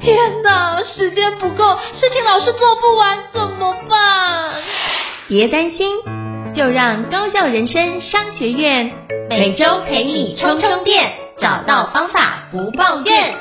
天哪，时间不够，事情老是做不完，怎么办？别担心，就让高效人生商学院每周陪你充充电，找到方法不抱怨。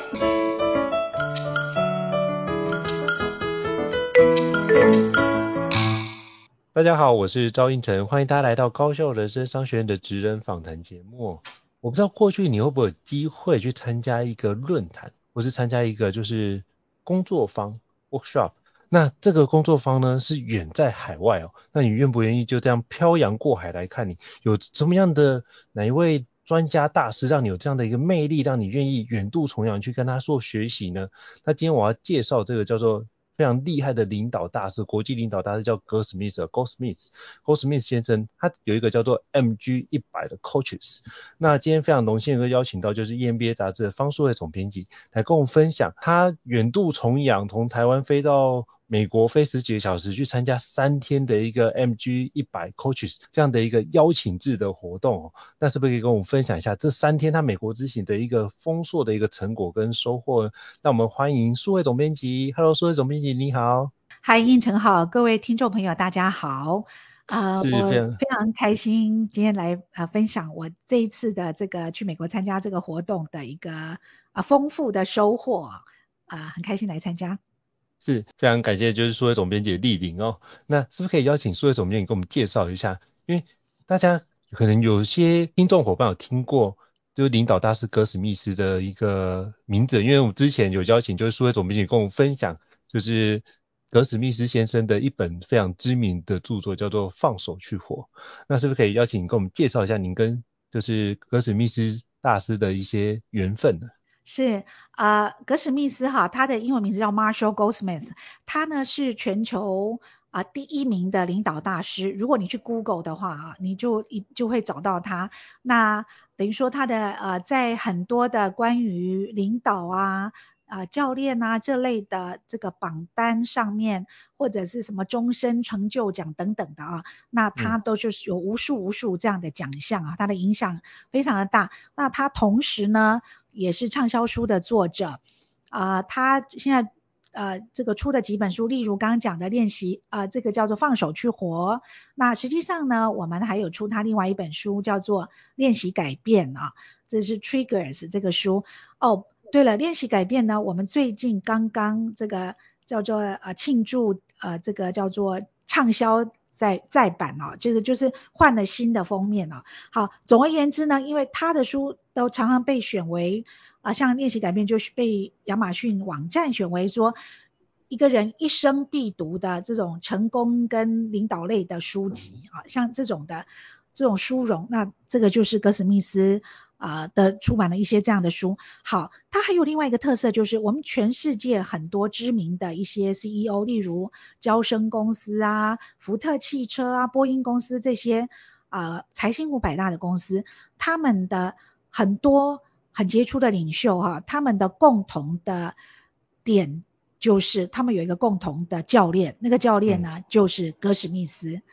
大家好，我是赵应成，欢迎大家来到高校人生商学院的职人访谈节目。我不知道过去你会不会有机会去参加一个论坛，或是参加一个就是工作坊 workshop。那这个工作坊呢是远在海外哦，那你愿不愿意就这样漂洋过海来看你？有什么样的哪一位专家大师让你有这样的一个魅力，让你愿意远渡重洋去跟他做学习呢？那今天我要介绍这个叫做。非常厉害的领导大师，国际领导大师叫 G. Smith，G. Smith，G. Smith 先生，他有一个叫做 MG 一百的 Coaches。那今天非常荣幸能够邀请到就是 EMBA 杂志的方书慧总编辑来跟我们分享，他远渡重洋从台湾飞到。美国飞十几个小时去参加三天的一个 MG 一百 Coaches 这样的一个邀请制的活动哦，那是不是可以跟我们分享一下这三天他美国之行的一个丰硕的一个成果跟收获？那我们欢迎书慧总编辑，Hello，书慧总编辑你好。嗨，应成好，各位听众朋友大家好，啊、呃，我非常开心今天来啊分享我这一次的这个去美国参加这个活动的一个啊丰富的收获啊、呃，很开心来参加。是非常感谢，就是书慧总编辑莅临哦。那是不是可以邀请书慧总编辑给我们介绍一下？因为大家可能有些听众伙伴有听过，就是领导大师格史密斯的一个名字，因为我们之前有邀请，就是书慧总编辑跟我们分享，就是格史密斯先生的一本非常知名的著作，叫做《放手去活》。那是不是可以邀请跟我们介绍一下您跟就是格史密斯大师的一些缘分呢？是啊、呃，格史密斯哈，他的英文名字叫 Marshall Goldsmith，他呢是全球啊、呃、第一名的领导大师。如果你去 Google 的话啊，你就一就会找到他。那等于说他的呃，在很多的关于领导啊。啊、呃，教练啊，这类的这个榜单上面，或者是什么终身成就奖等等的啊，那他都就是有无数无数这样的奖项啊，他的影响非常的大。那他同时呢，也是畅销书的作者啊、他现在呃这个出的几本书，例如刚刚讲的练习啊、这个叫做放手去活。那实际上呢，我们还有出他另外一本书，叫做练习改变啊，这是 Triggers 这个书哦。对了，练习改变呢，我们最近刚刚这个叫做呃庆祝呃这个叫做畅销再再版哦，这个就是换了新的封面哦。好，总而言之呢，因为他的书都常常被选为啊、像练习改变就是被亚马逊网站选为说一个人一生必读的这种成功跟领导类的书籍啊，像这种的这种殊荣，那这个就是格史密斯。啊、呃、的出版了一些这样的书。好，它还有另外一个特色，就是我们全世界很多知名的一些 CEO，例如交生公司啊、福特汽车啊、波音公司这些啊财新五百大的公司，他们的很多很杰出的领袖哈、啊，他们的共同的点就是他们有一个共同的教练，那个教练呢、嗯、就是格史密斯。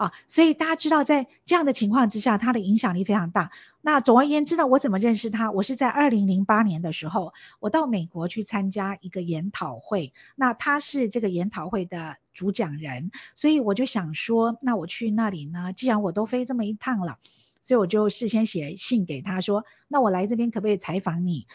啊，所以大家知道，在这样的情况之下，他的影响力非常大。那总而言之呢，我怎么认识他？我是在二零零八年的时候，我到美国去参加一个研讨会，那他是这个研讨会的主讲人，所以我就想说，那我去那里呢，既然我都飞这么一趟了，所以我就事先写信给他说，那我来这边可不可以采访你？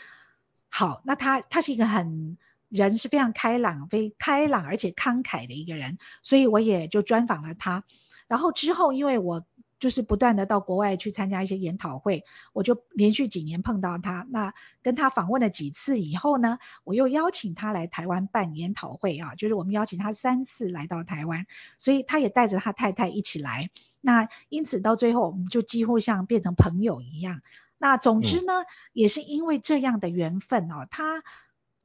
好，那他他是一个很人是非常开朗、非开朗而且慷慨的一个人，所以我也就专访了他。然后之后，因为我就是不断的到国外去参加一些研讨会，我就连续几年碰到他。那跟他访问了几次以后呢，我又邀请他来台湾办研讨会啊，就是我们邀请他三次来到台湾，所以他也带着他太太一起来。那因此到最后，我们就几乎像变成朋友一样。那总之呢，嗯、也是因为这样的缘分哦，他。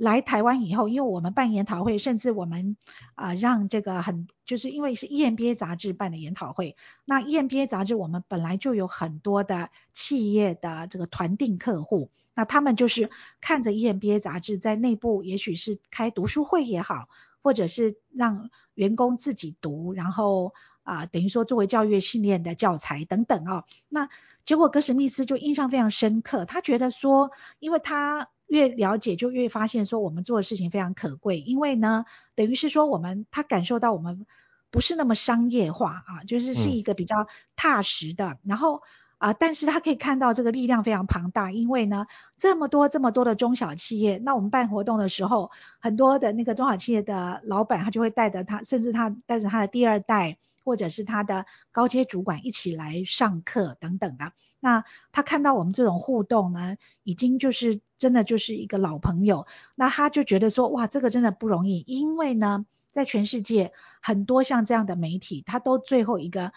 来台湾以后，因为我们办研讨会，甚至我们啊、让这个很，就是因为是 EMBA 杂志办的研讨会，那 EMBA 杂志我们本来就有很多的企业的这个团订客户，那他们就是看着 EMBA 杂志在内部，也许是开读书会也好，或者是让员工自己读，然后啊、呃，等于说作为教育训练的教材等等哦。那结果格史密斯就印象非常深刻，他觉得说，因为他越了解就越发现说我们做的事情非常可贵，因为呢，等于是说我们他感受到我们不是那么商业化啊，就是是一个比较踏实的，嗯、然后。啊，但是他可以看到这个力量非常庞大，因为呢，这么多这么多的中小企业，那我们办活动的时候，很多的那个中小企业的老板，他就会带着他，甚至他带着他的第二代，或者是他的高阶主管一起来上课等等的。那他看到我们这种互动呢，已经就是真的就是一个老朋友，那他就觉得说，哇，这个真的不容易，因为呢，在全世界很多像这样的媒体，他都最后一个。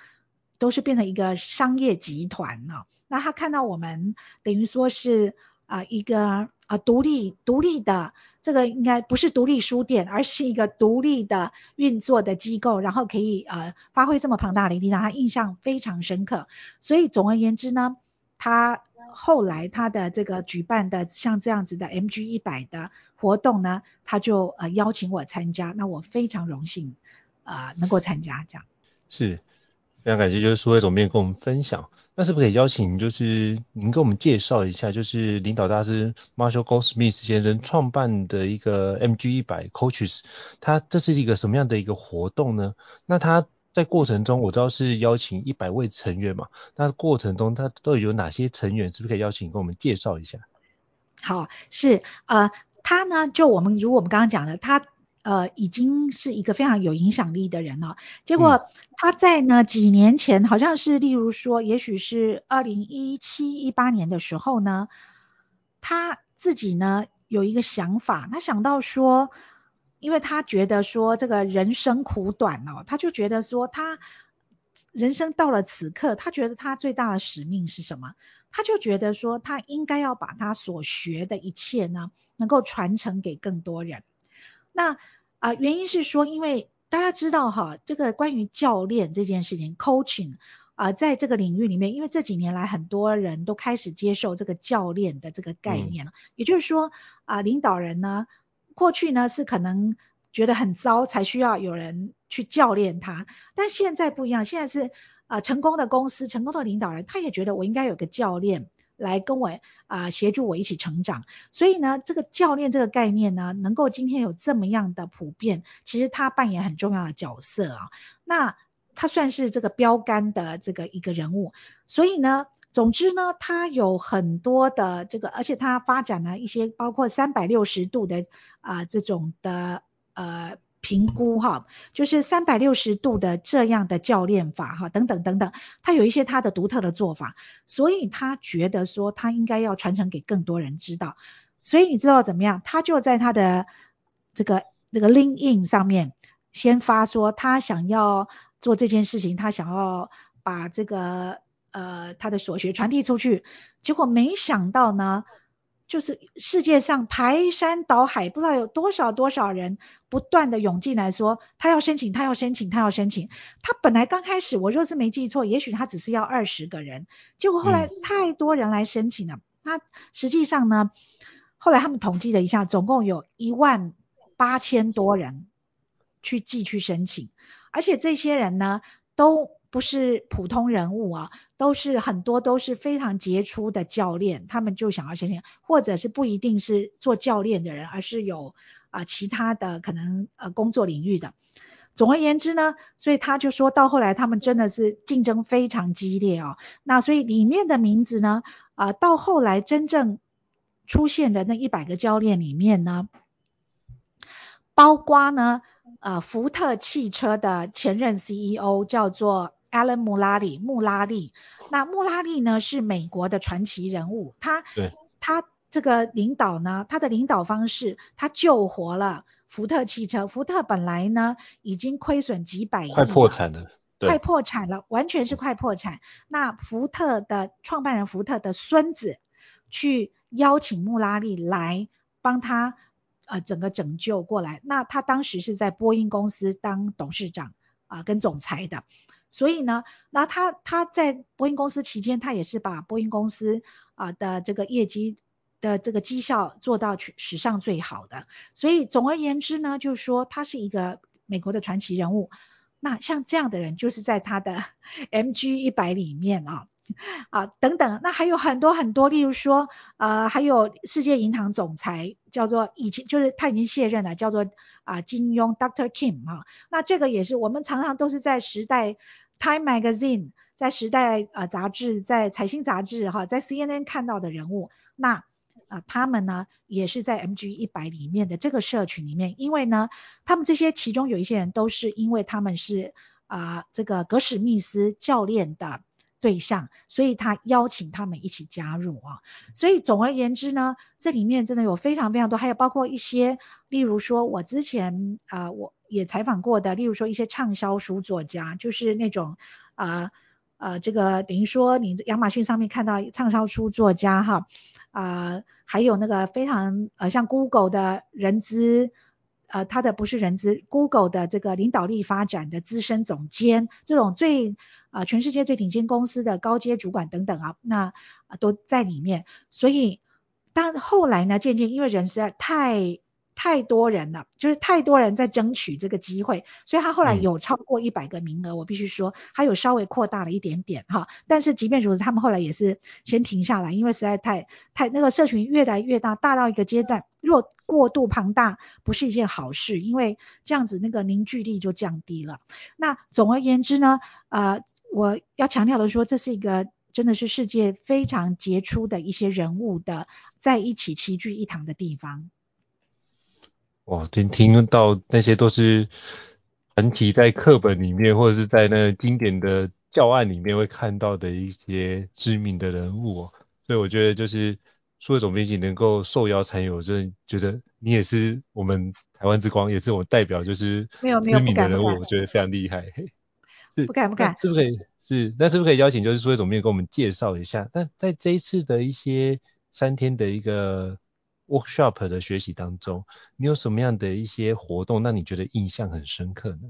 都是变成一个商业集团了。那他看到我们等于说是啊、一个啊独立独立的这个应该不是独立书店，而是一个独立的运作的机构，然后可以呃发挥这么庞大的力量，他印象非常深刻。所以总而言之呢，他后来他的这个举办的像这样子的 MG 一百的活动呢，他就呃邀请我参加，那我非常荣幸啊、能够参加这样。是。非常感谢，就是苏慧总编跟我们分享。那是不是可以邀请，就是您给我们介绍一下，就是领导大师 Marshall Goldsmith 先生创办的一个 MG 一百 Coaches，他这是一个什么样的一个活动呢？那他在过程中，我知道是邀请一百位成员嘛，那过程中他都有哪些成员？是不是可以邀请跟我们介绍一下？好，是呃，他呢，就我们如我们刚刚讲的，他。呃，已经是一个非常有影响力的人了。结果他在呢几年前，好像是例如说，也许是二零一七一八年的时候呢，他自己呢有一个想法，他想到说，因为他觉得说这个人生苦短哦，他就觉得说他人生到了此刻，他觉得他最大的使命是什么？他就觉得说他应该要把他所学的一切呢，能够传承给更多人。那啊、呃，原因是说，因为大家知道哈，这个关于教练这件事情，coaching 啊、呃，在这个领域里面，因为这几年来很多人都开始接受这个教练的这个概念了。嗯、也就是说啊、呃，领导人呢，过去呢是可能觉得很糟，才需要有人去教练他，但现在不一样，现在是啊、呃，成功的公司、成功的领导人，他也觉得我应该有个教练。来跟我啊、呃、协助我一起成长，所以呢，这个教练这个概念呢，能够今天有这么样的普遍，其实他扮演很重要的角色啊。那他算是这个标杆的这个一个人物，所以呢，总之呢，他有很多的这个，而且他发展了一些包括三百六十度的啊、呃、这种的呃。评估哈，就是三百六十度的这样的教练法哈，等等等等，他有一些他的独特的做法，所以他觉得说他应该要传承给更多人知道，所以你知道怎么样？他就在他的这个这个 LinkedIn 上面先发说他想要做这件事情，他想要把这个呃他的所学传递出去，结果没想到呢。就是世界上排山倒海，不知道有多少多少人不断的涌进来说，他要申请，他要申请，他要申请。他本来刚开始，我若是没记错，也许他只是要二十个人，结果后来太多人来申请了。那、嗯、实际上呢，后来他们统计了一下，总共有一万八千多人去寄去申请，而且这些人呢，都不是普通人物啊。都是很多都是非常杰出的教练，他们就想要申请，或者是不一定是做教练的人，而是有啊、其他的可能呃工作领域的。总而言之呢，所以他就说到后来他们真的是竞争非常激烈哦。那所以里面的名字呢，啊、到后来真正出现的那一百个教练里面呢，包括呢呃福特汽车的前任 CEO 叫做。Alan 穆拉利，穆拉利，那穆拉利呢是美国的传奇人物，他对他这个领导呢，他的领导方式，他救活了福特汽车。福特本来呢已经亏损几百亿，快破产了，对，快破产了，完全是快破产。那福特的创办人福特的孙子去邀请穆拉利来帮他呃整个拯救过来。那他当时是在波音公司当董事长啊、呃、跟总裁的。所以呢，那他他在波音公司期间，他也是把波音公司啊的这个业绩的这个绩效做到史上最好的。所以总而言之呢，就是说他是一个美国的传奇人物。那像这样的人就是在他的 MG 一百里面啊。啊，等等，那还有很多很多，例如说，呃，还有世界银行总裁叫做以前就是他已经卸任了，叫做啊金庸 Doctor Kim 啊，那这个也是我们常常都是在时代 Time Magazine，在时代呃杂志，在财新杂志哈，在 CNN 看到的人物，那啊他们呢也是在 MG 一百里面的这个社群里面，因为呢，他们这些其中有一些人都是因为他们是啊这个格史密斯教练的。对象，所以他邀请他们一起加入啊。所以总而言之呢，这里面真的有非常非常多，还有包括一些，例如说我之前啊、我也采访过的，例如说一些畅销书作家，就是那种啊呃，这个等于说你亚马逊上面看到畅销书作家哈啊、还有那个非常呃像 Google 的人资。呃，他的不是人资，Google 的这个领导力发展的资深总监，这种最啊、全世界最顶尖公司的高阶主管等等啊，那、呃、都在里面。所以，当后来呢，渐渐因为人实在太。太多人了，就是太多人在争取这个机会，所以他后来有超过一百个名额，嗯、我必须说，他有稍微扩大了一点点哈。但是即便如此，他们后来也是先停下来，因为实在太太那个社群越来越大，大到一个阶段，若过度庞大不是一件好事，因为这样子那个凝聚力就降低了。那总而言之呢，呃，我要强调的说，这是一个真的是世界非常杰出的一些人物的在一起齐聚一堂的地方。哇，听听到那些都是传奇在课本里面，或者是在那经典的教案里面会看到的一些知名的人物哦，所以我觉得就是数位总编辑能够受邀参与，我真的觉得你也是我们台湾之光，也是我代表，就是知名的人物，我觉得非常厉害。是，不敢不敢，是不是可以？是，那是不是可以邀请就是数位总编辑给我们介绍一下？那在这一次的一些三天的一个。Workshop 的学习当中，你有什么样的一些活动让你觉得印象很深刻呢？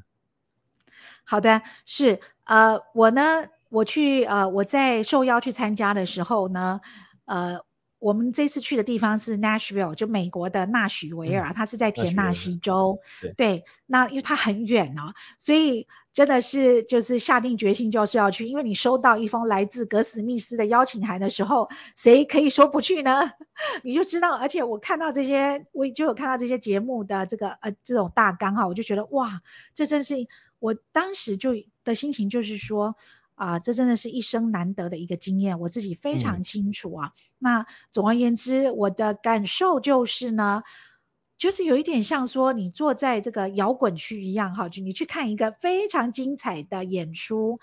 好的，是呃，我呢，我去呃，我在受邀去参加的时候呢，呃。我们这次去的地方是 Nashville，就美国的纳许维尔，嗯、它是在田纳西州。对，对，那因为它很远哦，所以真的是就是下定决心就是要去。因为你收到一封来自格史密斯的邀请函的时候，谁可以说不去呢？你就知道，而且我看到这些，我就有看到这些节目的这个呃这种大纲哈，我就觉得哇，这真是我当时就的心情就是说。啊，这真的是一生难得的一个经验，我自己非常清楚啊。嗯、那总而言之，我的感受就是呢，就是有一点像说你坐在这个摇滚区一样哈，就你去看一个非常精彩的演出。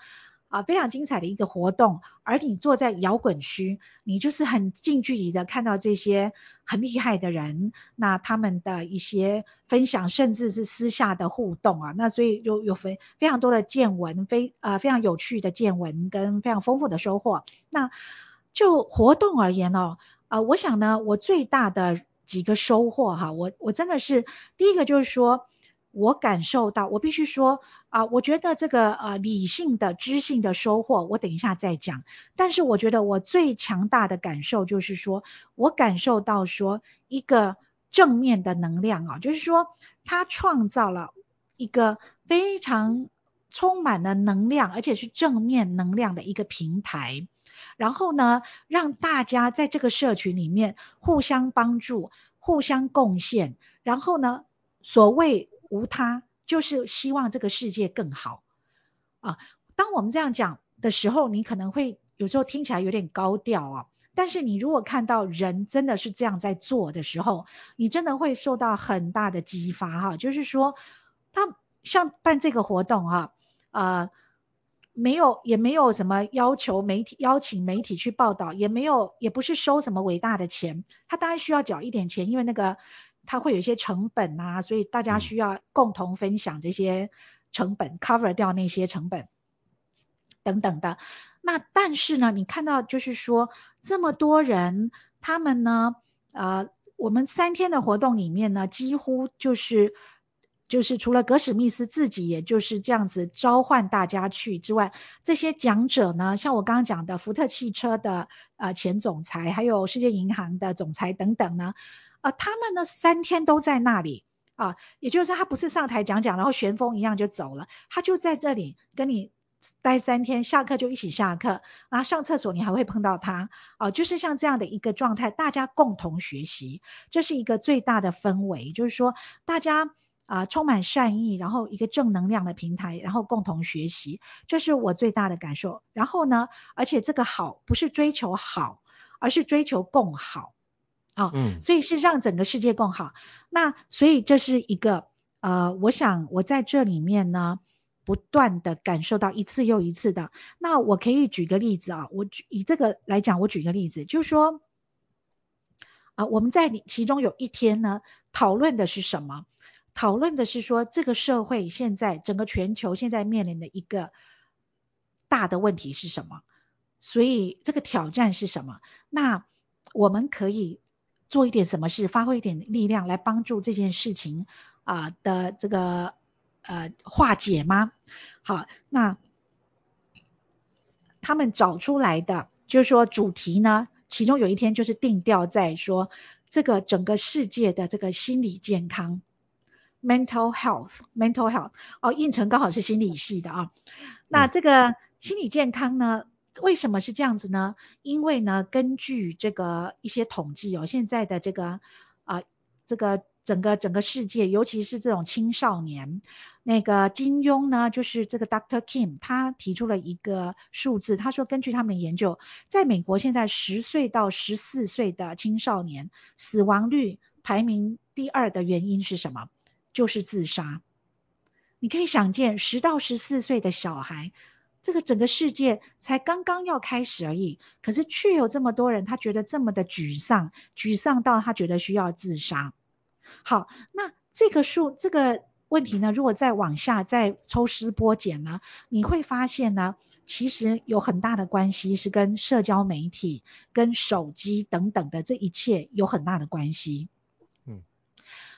啊，非常精彩的一个活动，而你坐在摇滚区，你就是很近距离的看到这些很厉害的人，那他们的一些分享，甚至是私下的互动啊，那所以有有非非常多的见闻，非呃非常有趣的见闻跟非常丰富的收获。那就活动而言哦，啊、呃，我想呢，我最大的几个收获哈，我我真的是第一个就是说。我感受到，我必须说啊、我觉得这个呃理性的知性的收获，我等一下再讲。但是我觉得我最强大的感受就是说，我感受到说一个正面的能量啊，就是说它创造了一个非常充满了能量，而且是正面能量的一个平台。然后呢，让大家在这个社群里面互相帮助、互相贡献。然后呢，所谓。无他，就是希望这个世界更好啊。当我们这样讲的时候，你可能会有时候听起来有点高调啊。但是你如果看到人真的是这样在做的时候，你真的会受到很大的激发哈。就是说，他像办这个活动哈，呃，没有也没有什么要求媒体邀请媒体去报道，也没有也不是收什么伟大的钱，他当然需要缴一点钱，因为那个。它会有一些成本啊，所以大家需要共同分享这些成本，嗯，cover 掉那些成本等等的。那但是呢，你看到就是说这么多人，他们呢，呃，我们三天的活动里面呢，几乎就是就是除了格史密斯自己，也就是这样子召唤大家去之外，这些讲者呢，像我刚刚讲的福特汽车的呃前总裁，还有世界银行的总裁等等呢。啊、他们呢三天都在那里啊，也就是说他不是上台讲讲，然后旋风一样就走了，他就在这里跟你待三天，下课就一起下课，然后上厕所你还会碰到他，啊，就是像这样的一个状态，大家共同学习，这是一个最大的氛围，就是说大家啊充满善意，然后一个正能量的平台，然后共同学习，这是我最大的感受。然后呢，而且这个好不是追求好，而是追求共好。啊、哦，嗯，所以是让整个世界更好。那所以这是一个呃，我想我在这里面呢，不断的感受到一次又一次的。那我可以举个例子啊，我举以这个来讲，我举个例子，就是说啊、呃，我们在其中有一天呢，讨论的是什么？讨论的是说这个社会现在整个全球现在面临的一个大的问题是什么？所以这个挑战是什么？那我们可以。做一点什么事，发挥一点力量来帮助这件事情啊、的这个呃化解吗？好，那他们找出来的就是说主题呢，其中有一天就是定调在说这个整个世界的这个心理健康，mental health，mental health，哦，应成刚好是心理系的啊，那这个心理健康呢？为什么是这样子呢？因为呢，根据这个一些统计哦，现在的这个啊、这个整个整个世界，尤其是这种青少年，那个金庸呢，就是这个 Dr. Kim，他提出了一个数字，他说根据他们研究，在美国现在十岁到十四岁的青少年死亡率排名第二的原因是什么？就是自杀。你可以想见，十到十四岁的小孩。这个整个世界才刚刚要开始而已，可是却有这么多人，他觉得这么的沮丧，沮丧到他觉得需要自杀。好，那这个数这个问题呢，如果再往下再抽丝剥茧呢，你会发现呢，其实有很大的关系是跟社交媒体、跟手机等等的这一切有很大的关系。嗯，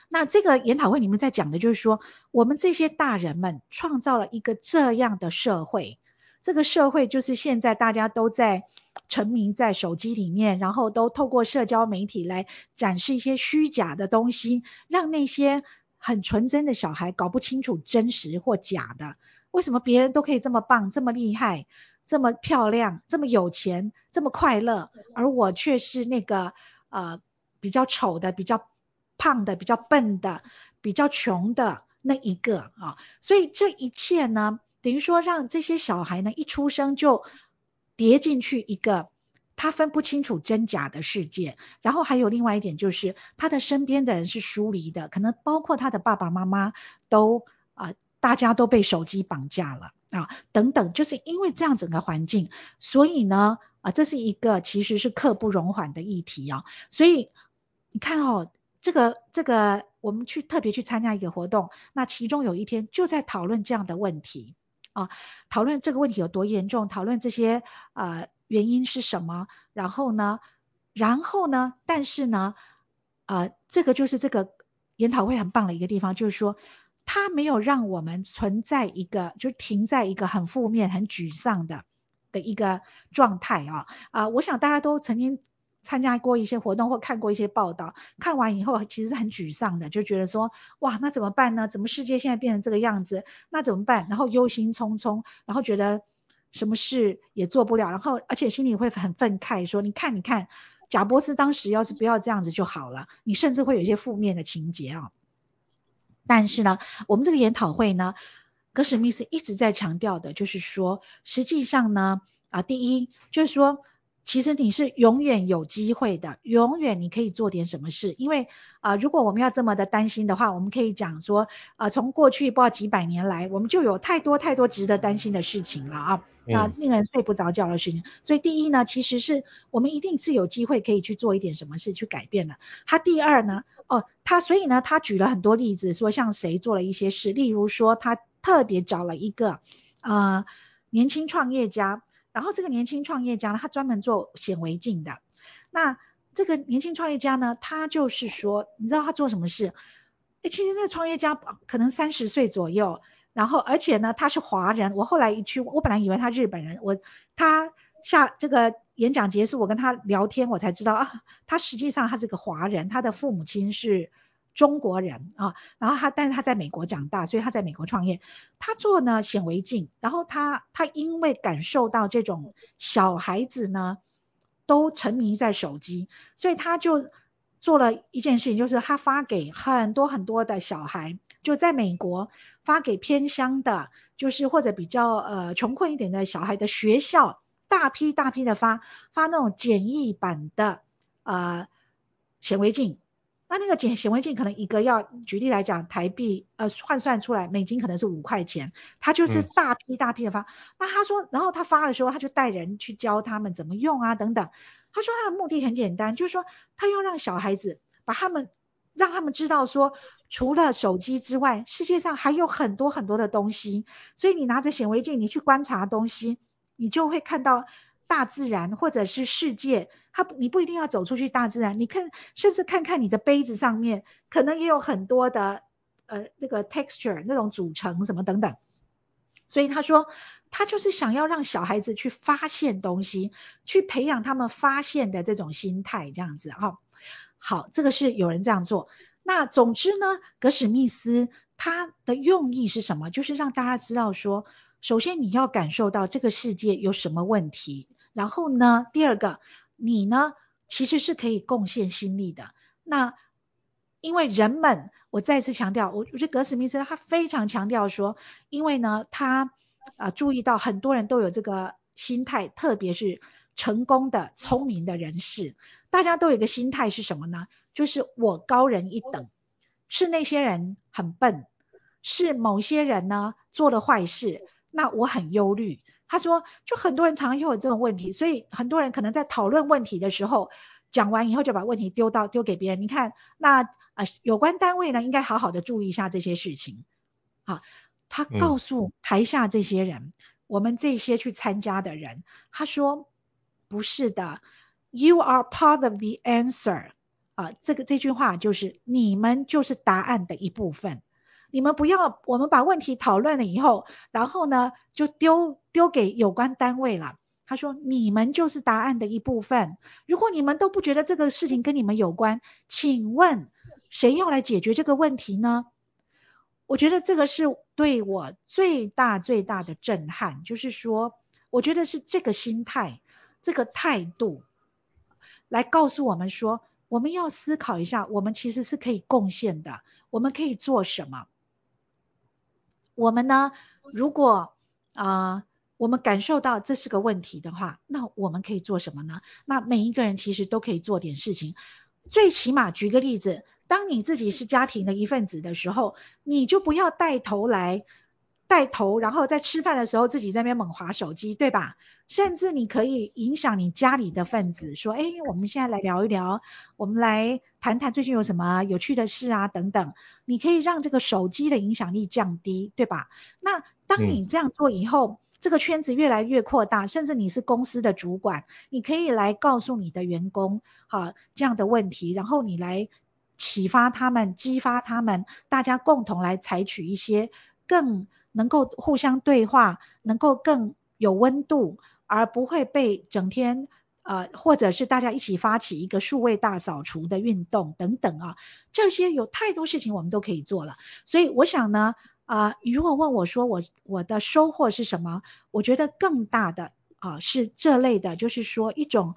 那这个研讨会里面在讲的就是说，我们这些大人们创造了一个这样的社会。这个社会就是现在大家都在沉迷在手机里面，然后都透过社交媒体来展示一些虚假的东西，让那些很纯真的小孩搞不清楚真实或假的。为什么别人都可以这么棒、这么厉害、这么漂亮、这么有钱、这么快乐，而我却是那个呃比较丑的、比较胖的、比较笨的、比较穷的那一个啊？所以这一切呢？等于说，让这些小孩呢一出生就跌进去一个他分不清楚真假的世界。然后还有另外一点就是，他的身边的人是疏离的，可能包括他的爸爸妈妈都啊、大家都被手机绑架了啊，等等。就是因为这样整个环境，所以呢啊，这是一个其实是刻不容缓的议题啊。所以你看哦，这个这个，我们去特别去参加一个活动，那其中有一天就在讨论这样的问题。啊，讨论这个问题有多严重，讨论这些呃原因是什么，然后呢，然后呢，但是呢，呃，这个就是这个研讨会很棒的一个地方，就是说，它没有让我们存在一个，就停在一个很负面、很沮丧的的一个状态啊啊，我想大家都曾经。参加过一些活动或看过一些报道，看完以后其实是很沮丧的，就觉得说，哇，那怎么办呢？怎么世界现在变成这个样子？那怎么办？然后忧心忡忡，然后觉得什么事也做不了，然后而且心里会很愤慨，说，你看，你看，贾伯斯当时要是不要这样子就好了。你甚至会有一些负面的情节啊。但是呢，我们这个研讨会呢，格史密斯一直在强调的就是说，实际上呢，啊，第一就是说。其实你是永远有机会的，永远你可以做点什么事。因为啊、呃，如果我们要这么的担心的话，我们可以讲说，啊、呃，从过去不知道几百年来，我们就有太多太多值得担心的事情了啊，那令人睡不着觉的事情。所以第一呢，其实是我们一定是有机会可以去做一点什么事去改变的。他第二呢，哦，他所以呢，他举了很多例子，说像谁做了一些事，例如说他特别找了一个呃年轻创业家。然后这个年轻创业家呢，他专门做显微镜的。那这个年轻创业家呢，他就是说，你知道他做什么事？诶，其实那个创业家可能三十岁左右，然后而且呢，他是华人。我后来一去，我本来以为他日本人。我他下这个演讲结束，我跟他聊天，我才知道啊，他实际上他是个华人，他的父母亲是中国人啊，然后他但是他在美国长大，所以他在美国创业。他做呢显微镜，然后他他因为感受到这种小孩子呢都沉迷在手机，所以他就做了一件事情，就是他发给很多很多的小孩，就在美国发给偏乡的，就是或者比较呃穷困一点的小孩的学校，大批大批的发发那种简易版的呃显微镜。那那个显显微镜可能一个要举例来讲，台币呃换算出来美金可能是五块钱，他就是大批大批的发。嗯、那他说，然后他发的时候，他就带人去教他们怎么用啊等等。他说他的目的很简单，就是说他要让小孩子把他们让他们知道说，除了手机之外，世界上还有很多很多的东西。所以你拿着显微镜，你去观察东西，你就会看到。大自然或者是世界，它你不一定要走出去大自然，你看甚至看看你的杯子上面，可能也有很多的呃那个 texture 那种组成什么等等。所以他说，他就是想要让小孩子去发现东西，去培养他们发现的这种心态，这样子哈。好，这个是有人这样做。那总之呢，格史密斯他的用意是什么？就是让大家知道说，首先你要感受到这个世界有什么问题。然后呢，第二个，你呢其实是可以贡献心力的。那因为人们，我再次强调，我我觉得格史密斯他非常强调说，因为呢他啊、注意到很多人都有这个心态，特别是成功的聪明的人士，大家都有一个心态是什么呢？就是我高人一等，是那些人很笨，是某些人呢做了坏事，那我很忧虑。他说，就很多人常常会有这种问题，所以很多人可能在讨论问题的时候，讲完以后就把问题丢到丢给别人。你看，那呃有关单位呢，应该好好的注意一下这些事情。好，他告诉台下这些人，嗯、我们这些去参加的人，他说不是的，You are part of the answer。啊，这个这句话就是你们就是答案的一部分。你们不要，我们把问题讨论了以后，然后呢就丢丢给有关单位了。他说，你们就是答案的一部分。如果你们都不觉得这个事情跟你们有关，请问谁要来解决这个问题呢？我觉得这个是对我最大最大的震撼，就是说，我觉得是这个心态、这个态度，来告诉我们说，我们要思考一下，我们其实是可以贡献的，我们可以做什么。我们呢，如果啊、我们感受到这是个问题的话，那我们可以做什么呢？那每一个人其实都可以做点事情。最起码举个例子，当你自己是家庭的一份子的时候，你就不要带头来。带头，然后在吃饭的时候自己在那边猛划手机，对吧？甚至你可以影响你家里的分子，说：“哎，我们现在来聊一聊，我们来谈谈最近有什么有趣的事啊，等等。”你可以让这个手机的影响力降低，对吧？那当你这样做以后，嗯、这个圈子越来越扩大，甚至你是公司的主管，你可以来告诉你的员工，好，这样的问题，然后你来启发他们，激发他们，大家共同来采取一些更。能够互相对话，能够更有温度，而不会被整天呃，或者是大家一起发起一个数位大扫除的运动等等啊，这些有太多事情我们都可以做了。所以我想呢，啊、如果问我说我我的收获是什么，我觉得更大的啊、是这类的，就是说一种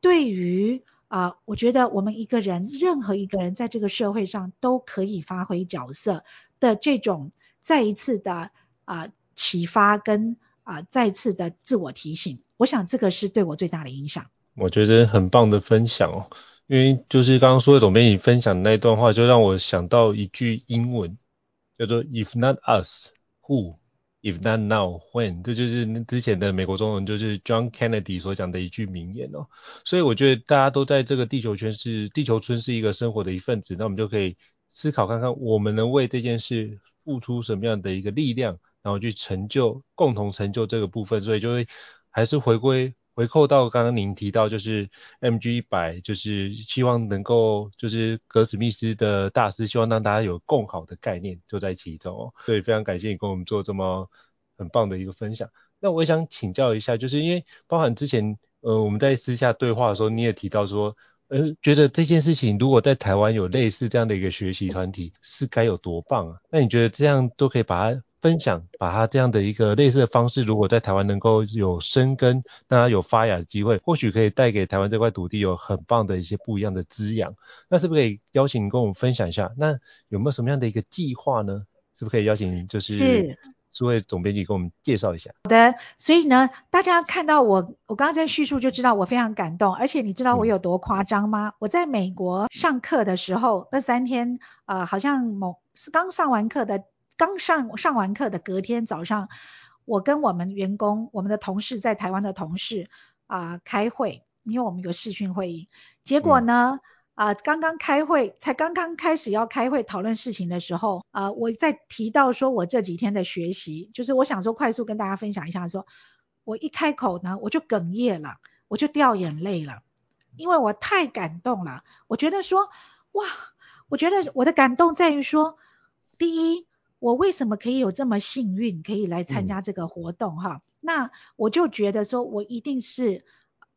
对于啊、我觉得我们一个人任何一个人在这个社会上都可以发挥角色的这种。再一次的啊、启发跟啊、再次的自我提醒，我想这个是对我最大的影响。我觉得很棒的分享哦，因为就是刚刚说的总编辑分享的那一段话，就让我想到一句英文，叫做 “If not us, who? If not now, when?” 这就是之前的美国总统就是 John Kennedy 所讲的一句名言哦。所以我觉得大家都在这个地球圈是地球村是一个生活的一份子，那我们就可以思考看看，我们能为这件事。付出什么样的一个力量，然后去成就，共同成就这个部分，所以就会还是回归回扣到刚刚您提到，就是 MG 一百就是希望能够就是格史密斯的大师，希望让大家有更好的概念就在其中。所以非常感谢你跟我们做这么很棒的一个分享。那我也想请教一下，就是因为包含之前呃我们在私下对话的时候，你也提到说，呃，觉得这件事情如果在台湾有类似这样的一个学习团体，是该有多棒啊？那你觉得这样都可以把它分享，把它这样的一个类似的方式，如果在台湾能够有生根，让它有发芽的机会，或许可以带给台湾这块土地有很棒的一些不一样的滋养。那是不是可以邀请你跟我们分享一下？那有没有什么样的一个计划呢？是不是可以邀请就是？是。诸位总编辑给我们介绍一下。好的，所以呢，大家看到我，我刚刚在叙述就知道我非常感动，而且你知道我有多夸张吗？嗯、我在美国上课的时候，那三天，呃，好像某刚上完课的，刚上上完课的隔天早上，我跟我们员工、我们的同事在台湾的同事啊、呃、开会，因为我们有视讯会议，结果呢？嗯啊、呃，刚刚开会，才刚刚开始要开会讨论事情的时候，啊、呃，我在提到说我这几天的学习，就是我想说快速跟大家分享一下说，说我一开口呢，我就哽咽了，我就掉眼泪了，因为我太感动了。我觉得说，哇，我觉得我的感动在于说，第一，我为什么可以有这么幸运，可以来参加这个活动哈、嗯？那我就觉得说我一定是。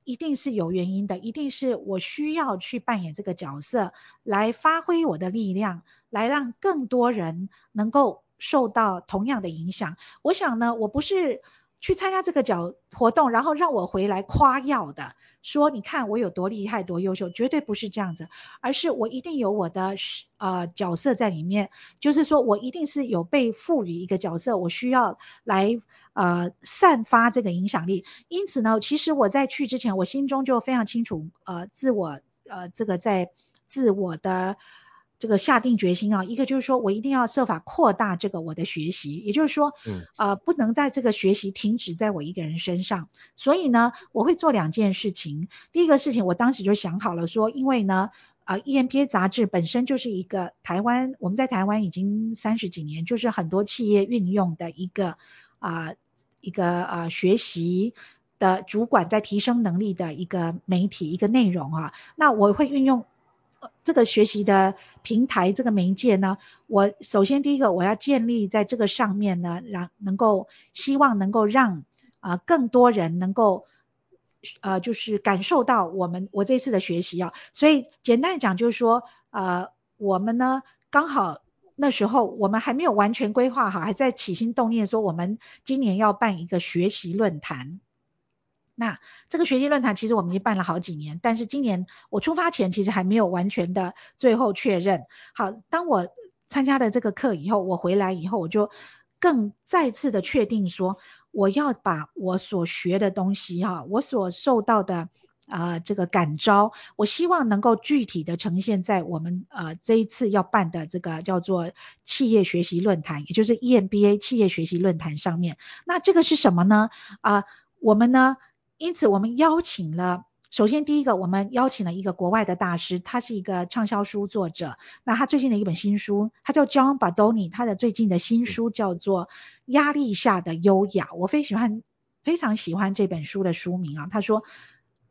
一定是有原因的，一定是我需要去扮演这个角色，来发挥我的力量，来让更多人能够受到同样的影响。我想呢，我不是。去参加这个角活动，然后让我回来夸耀的，说你看我有多厉害、多优秀，绝对不是这样子，而是我一定有我的呃角色在里面，就是说我一定是有被赋予一个角色，我需要来呃散发这个影响力。因此呢，其实我在去之前，我心中就非常清楚，呃，自我呃这个在自我的。这个下定决心啊，一个就是说我一定要设法扩大这个我的学习，也就是说，嗯，呃，不能在这个学习停止在我一个人身上。所以呢，我会做两件事情。第一个事情，我当时就想好了说，因为呢，呃，EMBA 杂志本身就是一个台湾，我们在台湾已经三十几年，就是很多企业运用的一个啊、呃，一个啊、呃、学习的主管在提升能力的一个媒体一个内容啊。那我会运用。这个学习的平台，这个媒介呢，我首先第一个我要建立在这个上面呢，让能够希望能够让啊、更多人能够呃就是感受到我们我这次的学习啊，所以简单讲就是说呃我们呢刚好那时候我们还没有完全规划好，还在起心动念说我们今年要办一个学习论坛。那这个学习论坛其实我们已经办了好几年，但是今年我出发前其实还没有完全的最后确认。好，当我参加了这个课以后，我回来以后我就更再次的确定说，我要把我所学的东西哈，我所受到的啊、这个感召，我希望能够具体的呈现在我们呃这一次要办的这个叫做企业学习论坛，也就是 EMBA 企业学习论坛上面。那这个是什么呢？啊、我们呢？因此，我们邀请了，首先第一个，我们邀请了一个国外的大师，他是一个畅销书作者。那他最近的一本新书，他叫 John Badoni，他的最近的新书叫做《压力下的优雅》。我非喜欢，非常喜欢这本书的书名啊。他说，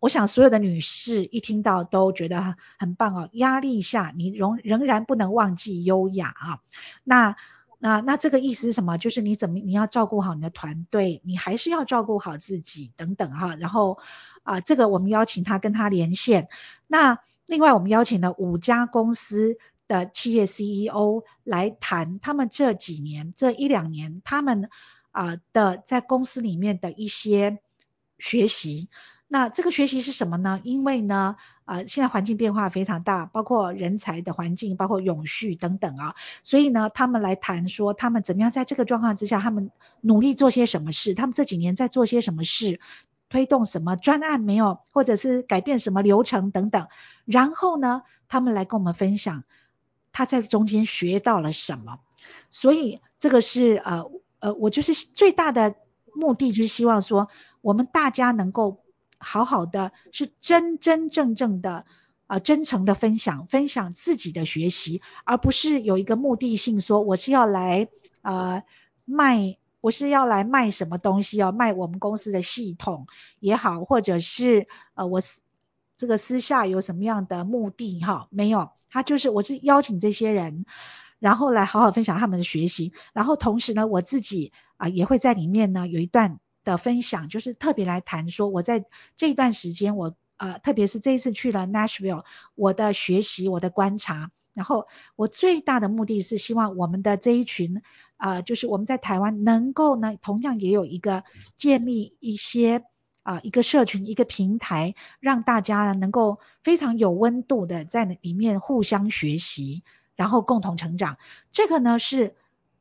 我想所有的女士一听到都觉得很棒哦。压力下，你仍仍然不能忘记优雅啊。那。那那这个意思是什么？就是你怎么你要照顾好你的团队，你还是要照顾好自己等等哈。然后啊、这个我们邀请他跟他连线。那另外我们邀请了五家公司的企业 CEO 来谈他们这几年这一两年他们啊、的在公司里面的一些学习。那这个学习是什么呢？因为呢，呃，现在环境变化非常大，包括人才的环境，包括永续等等啊，所以呢，他们来谈说他们怎么样在这个状况之下，他们努力做些什么事，他们这几年在做些什么事，推动什么专案没有，或者是改变什么流程等等，然后呢，他们来跟我们分享他在中间学到了什么，所以这个是呃呃，我就是最大的目的就是希望说我们大家能够。好好的，是真真正正的啊、真诚的分享，分享自己的学习，而不是有一个目的性，说我是要来呃卖，我是要来卖什么东西，要卖我们公司的系统也好，或者是呃我这个私下有什么样的目的哈，没有，他就是我是邀请这些人，然后来好好分享他们的学习，然后同时呢，我自己啊、也会在里面呢有一段。的分享就是特别来谈说，我在这段时间我呃，特别是这一次去了 Nashville，我的学习，我的观察，然后我最大的目的是希望我们的这一群，呃，就是我们在台湾能够呢，同样也有一个建立一些啊、一个社群，一个平台，让大家呢能够非常有温度的在里面互相学习，然后共同成长。这个呢是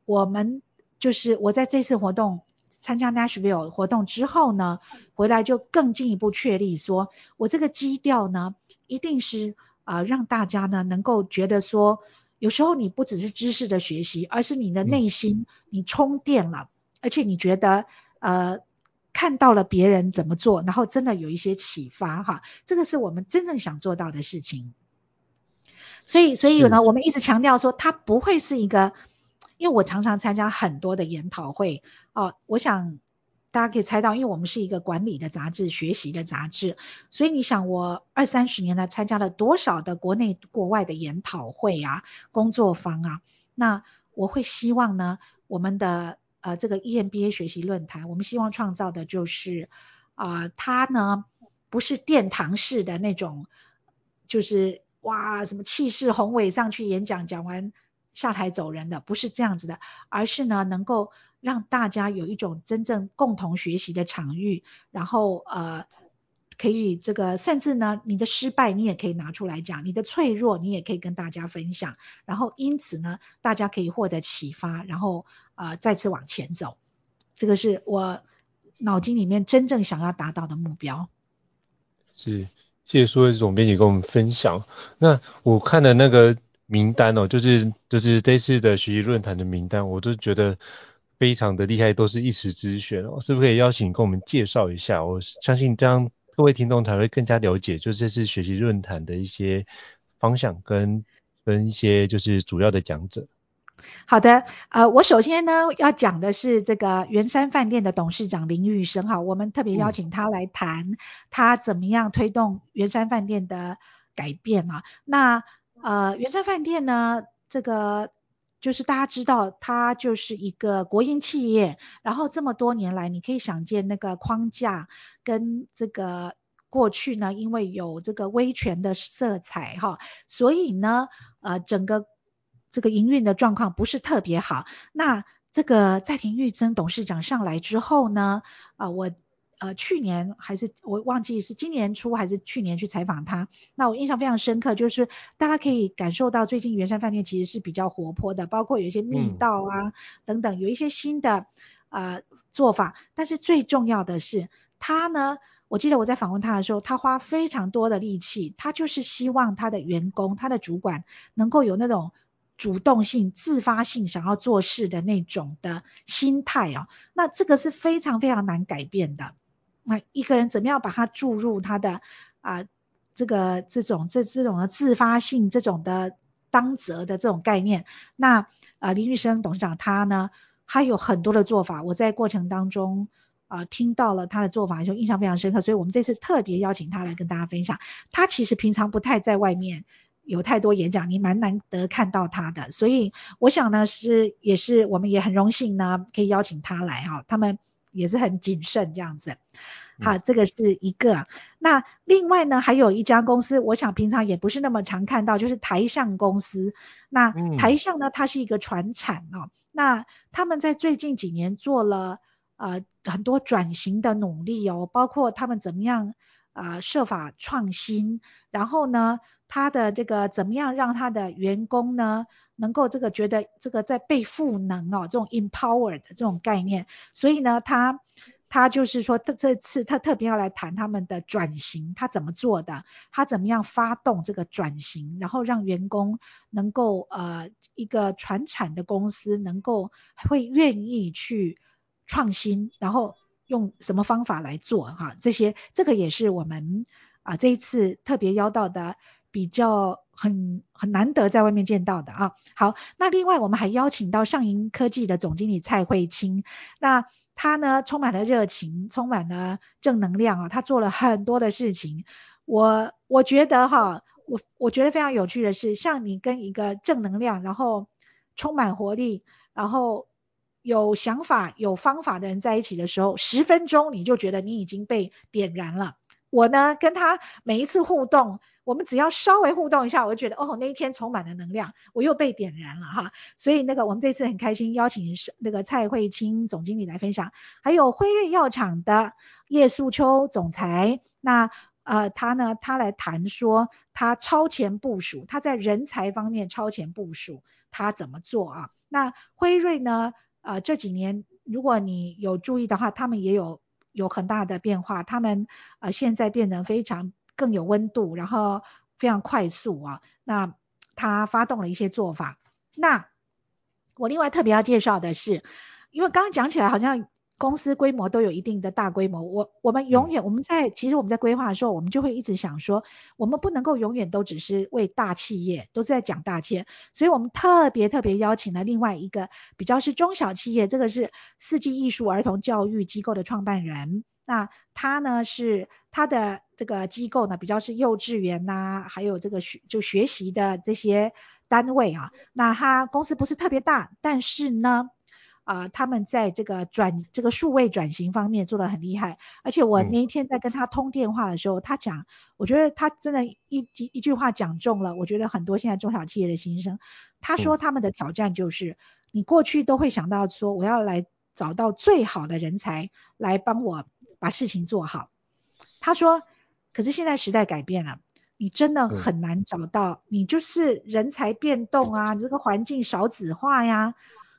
我们就是我在这次活动。参加 Nashville 活动之后呢，回来就更进一步确立说，我这个基调呢，一定是啊、呃，让大家呢能够觉得说，有时候你不只是知识的学习，而是你的内心你充电了，而且你觉得呃看到了别人怎么做，然后真的有一些启发哈，这个是我们真正想做到的事情。所以，所以呢，我们一直强调说，它不会是一个。因为我常常参加很多的研讨会，哦，我想大家可以猜到，因为我们是一个管理的杂志、学习的杂志，所以你想我二三十年来参加了多少的国内国外的研讨会啊、工作坊啊，那我会希望呢，我们的呃这个 EMBA 学习论坛，我们希望创造的就是啊、呃，它呢不是殿堂式的那种，就是哇什么气势宏伟上去演讲，讲完。下台走人的不是这样子的，而是呢能够让大家有一种真正共同学习的场域，然后呃可以这个甚至呢你的失败你也可以拿出来讲，你的脆弱你也可以跟大家分享，然后因此呢大家可以获得启发，然后呃再次往前走，这个是我脑筋里面真正想要达到的目标。是，谢谢苏伟总编辑跟我们分享。那我看的那个。名单哦，就是就是这次的学习论坛的名单，我都觉得非常的厉害，都是一时之选哦。是不是可以邀请跟我们介绍一下？我相信这样各位听众才会更加了解，就这次学习论坛的一些方向跟跟一些就是主要的讲者。好的，呃，我首先呢要讲的是这个圆山饭店的董事长林玉生哈，我们特别邀请他来谈他怎么样推动圆山饭店的改变啊，那。呃，圆山饭店呢，这个就是大家知道，它就是一个国营企业。然后这么多年来，你可以想见那个框架跟这个过去呢，因为有这个威权的色彩哈，所以呢，呃，整个这个营运的状况不是特别好。那这个在林玉珍董事长上来之后呢，啊、我。呃，去年还是我忘记是今年初还是去年去采访他，那我印象非常深刻，就是大家可以感受到最近圆山饭店其实是比较活泼的，包括有一些密道啊、嗯、等等，有一些新的呃做法。但是最重要的是，他呢，我记得我在访问他的时候，他花非常多的力气，他就是希望他的员工、他的主管能够有那种主动性、自发性想要做事的那种的心态哦。那这个是非常非常难改变的。那一个人怎么样把他注入他的啊、呃、这个这种这这种的自发性这种的当责的这种概念？那啊、林玉生董事长他呢，他有很多的做法，我在过程当中啊、呃、听到了他的做法，就印象非常深刻，所以我们这次特别邀请他来跟大家分享。他其实平常不太在外面有太多演讲，你蛮难得看到他的，所以我想呢是也是我们也很荣幸呢可以邀请他来哈，他们。也是很谨慎这样子，好，这个是一个。嗯、那另外呢，还有一家公司，我想平常也不是那么常看到，就是台象公司。那台象呢，它是一个传产哦。那他们在最近几年做了呃很多转型的努力哦，包括他们怎么样呃设法创新，然后呢，他的这个怎么样让他的员工呢？能够这个觉得这个在被赋能哦，这种 empower 的这种概念，所以呢，他他就是说，他这次他特别要来谈他们的转型，他怎么做的，他怎么样发动这个转型，然后让员工能够呃一个传产的公司能够会愿意去创新，然后用什么方法来做哈，这些这个也是我们啊这一次特别邀到的。比较很很难得在外面见到的啊，好，那另外我们还邀请到上银科技的总经理蔡慧清，那他呢充满了热情，充满了正能量啊，他做了很多的事情，我我觉得哈，我我觉得非常有趣的是，像你跟一个正能量，然后充满活力，然后有想法、有方法的人在一起的时候，十分钟你就觉得你已经被点燃了。我呢跟他每一次互动，我们只要稍微互动一下，我就觉得哦，那一天充满了能量，我又被点燃了哈。所以那个我们这次很开心邀请那个蔡慧清总经理来分享，还有辉瑞药厂的叶素秋总裁，那呃他呢他来谈说他超前部署，他在人才方面超前部署，他怎么做啊？那辉瑞呢呃这几年如果你有注意的话，他们也有。有很大的变化，他们呃现在变得非常更有温度，然后非常快速啊。那他发动了一些做法。那我另外特别要介绍的是，因为刚刚讲起来好像。公司规模都有一定的大规模，我我们永远我们在其实我们在规划的时候，我们就会一直想说，我们不能够永远都只是为大企业，都是在讲大企业，所以我们特别特别邀请了另外一个比较是中小企业，这个是四季艺术儿童教育机构的创办人，那他呢是他的这个机构呢比较是幼稚园呐、啊，还有这个学就学习的这些单位啊，那他公司不是特别大，但是呢。啊、呃，他们在这个转这个数位转型方面做得很厉害，而且我那一天在跟他通电话的时候，嗯、他讲，我觉得他真的一句一句话讲中了，我觉得很多现在中小企业的心声。他说他们的挑战就是，嗯、你过去都会想到说我要来找到最好的人才来帮我把事情做好。他说，可是现在时代改变了，你真的很难找到，嗯、你就是人才变动啊，这个环境少子化呀。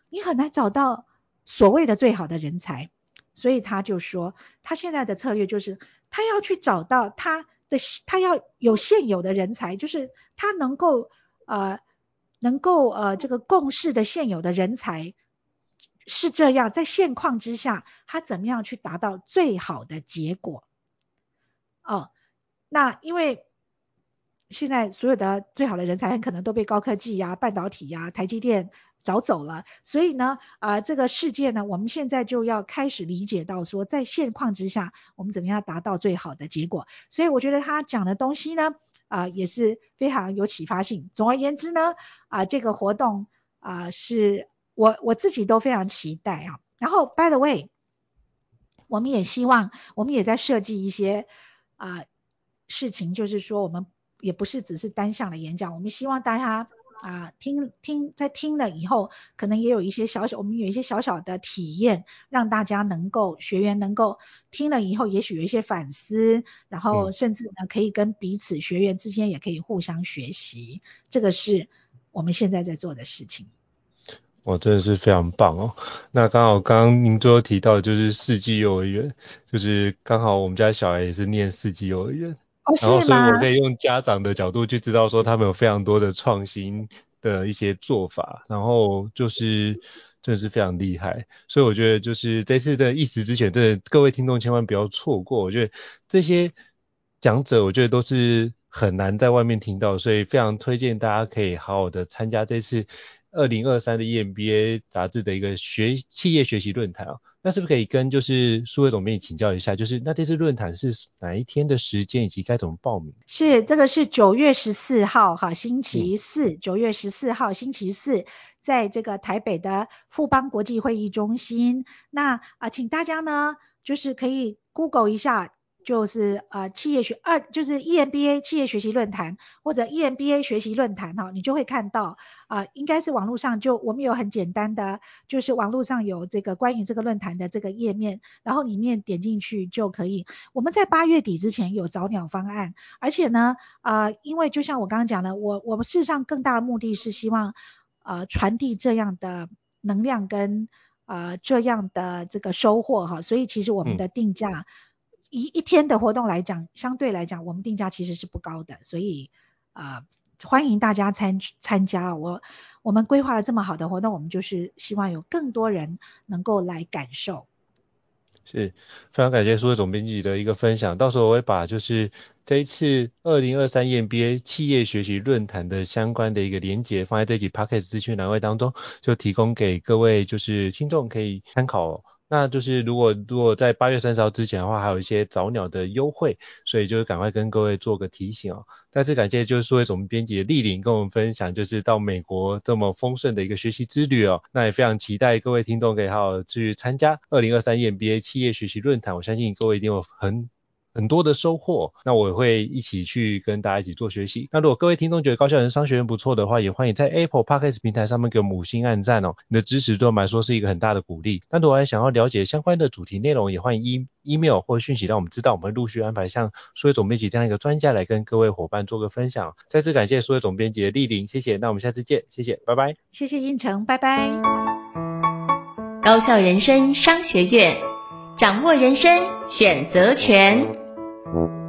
你很难找到所谓的最好的人才，所以他就说，他现在的策略就是，他要去找到他的，他要有现有的人才，就是他能够呃，能够呃这个共事的现有的人才是这样，在现况之下，他怎么样去达到最好的结果？哦，那因为现在所有的最好的人才很可能都被高科技呀、半导体呀、台积电。早走了，所以呢，啊、呃，这个世界呢，我们现在就要开始理解到说，在现况之下，我们怎么样达到最好的结果。所以我觉得他讲的东西呢，啊、也是非常有启发性。总而言之呢，啊、这个活动啊、是我我自己都非常期待啊。然后，by the way，我们也希望，我们也在设计一些啊、事情，就是说，我们也不是只是单向的演讲，我们希望大家。啊，听听在听了以后，可能也有一些小小，我们有一些小小的体验，让大家能够学员能够听了以后，也许有一些反思，然后甚至呢，可以跟彼此学员之间也可以互相学习，嗯、这个是我们现在在做的事情。哇，真的是非常棒哦！那刚好刚刚您最后提到的就是四季幼儿园，就是刚好我们家小孩也是念四季幼儿园。哦、然后，所以我可以用家长的角度去知道说，他们有非常多的创新的一些做法，然后就是真的是非常厉害。所以我觉得就是这次的一时之选，真的各位听众千万不要错过。我觉得这些讲者，我觉得都是很难在外面听到，所以非常推荐大家可以好好的参加这次。二零二三的 EMBA 杂志的一个学企业学习论坛啊，那是不是可以跟就是数位总编辑请教一下，就是那这次论坛是哪一天的时间以及该怎么报名？是这个是九月十四号哈，星期四，九、嗯、月十四号星期四，在这个台北的富邦国际会议中心。那啊、呃，请大家呢就是可以 Google 一下。就是呃企业学二就是 EMBA 企业学习论坛或者 EMBA 学习论坛哈，你就会看到啊、呃，应该是网络上就我们有很简单的，就是网络上有这个关于这个论坛的这个页面，然后里面点进去就可以。我们在八月底之前有早鸟方案，而且呢，呃，因为就像我刚刚讲的，我我们事实上更大的目的是希望呃传递这样的能量跟呃这样的这个收获哈，所以其实我们的定价。一一天的活动来讲，相对来讲，我们定价其实是不高的，所以呃，欢迎大家参参加。我我们规划了这么好的活动，我们就是希望有更多人能够来感受。是，非常感谢苏总编辑的一个分享。到时候我会把就是这一次二零二三 EMBA 企业学习论坛的相关的一个连接放在这集 Podcast 资讯栏位当中，就提供给各位就是听众可以参考。那就是如果如果在八月三十号之前的话，还有一些早鸟的优惠，所以就赶快跟各位做个提醒哦。再次感谢就是数位总编辑的莅临跟我们分享，就是到美国这么丰盛的一个学习之旅哦。那也非常期待各位听众可以好好去参加二零二三 EMBA 企业学习论坛，我相信各位一定有很很多的收获。那我也会一起去跟大家一起做学习。那如果各位听众觉得高校人生商学院不错的话，也欢迎在 Apple Podcast 平台上面给我们五星按赞哦。你的支持对我们来说是一个很大的鼓励。那如果还想要了解相关的主题内容，也欢迎 e email 或讯息让我们知道，我们会陆续安排像数位总编辑这样一个专家来跟各位伙伴做个分享。再次感谢数位总编辑的莅临，谢谢。那我们下次见，谢谢，拜拜。谢谢应成，拜拜。高校人生商学院，掌握人生选择权。嗯